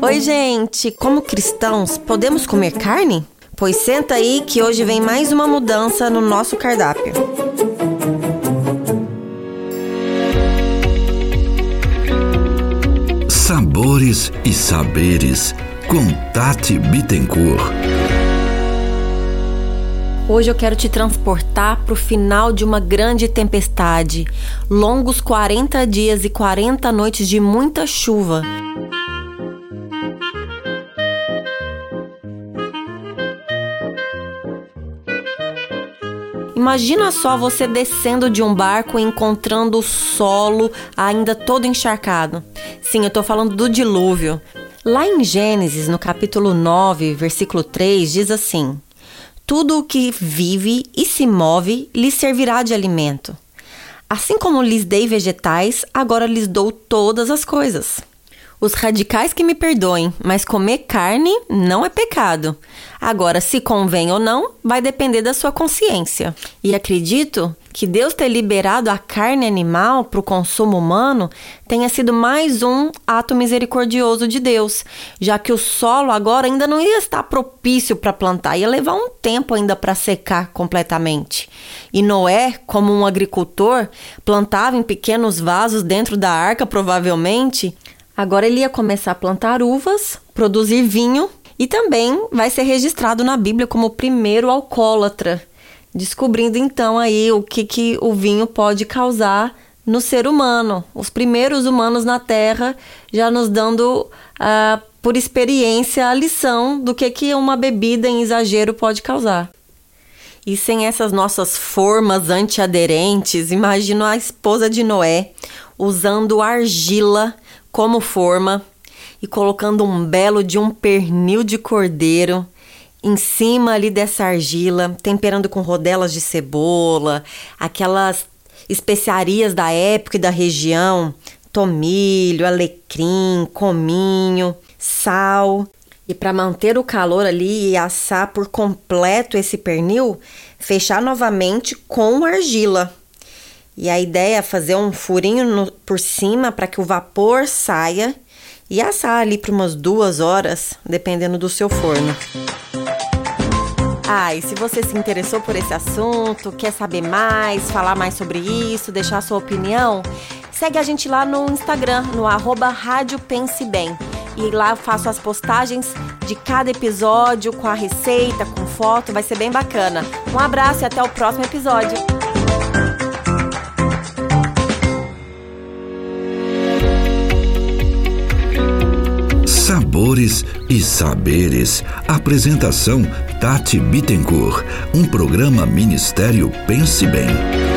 Oi, gente! Como cristãos, podemos comer carne? Pois senta aí que hoje vem mais uma mudança no nosso cardápio. Sabores e saberes com Tati Bittencourt. Hoje eu quero te transportar para o final de uma grande tempestade, longos 40 dias e 40 noites de muita chuva. Imagina só você descendo de um barco e encontrando o solo ainda todo encharcado. Sim, eu tô falando do dilúvio. Lá em Gênesis, no capítulo 9, versículo 3, diz assim: Tudo o que vive e se move lhe servirá de alimento. Assim como lhes dei vegetais, agora lhes dou todas as coisas. Os radicais que me perdoem, mas comer carne não é pecado. Agora, se convém ou não, vai depender da sua consciência. E acredito que Deus ter liberado a carne animal para o consumo humano tenha sido mais um ato misericordioso de Deus, já que o solo agora ainda não ia estar propício para plantar, ia levar um tempo ainda para secar completamente. E Noé, como um agricultor, plantava em pequenos vasos dentro da arca, provavelmente Agora ele ia começar a plantar uvas, produzir vinho e também vai ser registrado na Bíblia como o primeiro alcoólatra, descobrindo então aí o que, que o vinho pode causar no ser humano. Os primeiros humanos na Terra já nos dando uh, por experiência a lição do que, que uma bebida em exagero pode causar. E sem essas nossas formas antiaderentes, imagino a esposa de Noé usando argila como forma e colocando um belo de um pernil de cordeiro em cima ali dessa argila, temperando com rodelas de cebola, aquelas especiarias da época e da região, tomilho, alecrim, cominho, sal. E para manter o calor ali e assar por completo esse pernil, fechar novamente com argila. E a ideia é fazer um furinho no, por cima para que o vapor saia e assar ali por umas duas horas, dependendo do seu forno. Ah, e se você se interessou por esse assunto, quer saber mais, falar mais sobre isso, deixar sua opinião, segue a gente lá no Instagram, no arroba Rádio Pense Bem. E lá eu faço as postagens de cada episódio com a receita, com foto, vai ser bem bacana. Um abraço e até o próximo episódio. Sabores e Saberes. Apresentação Tati Bittencourt. Um programa Ministério Pense Bem.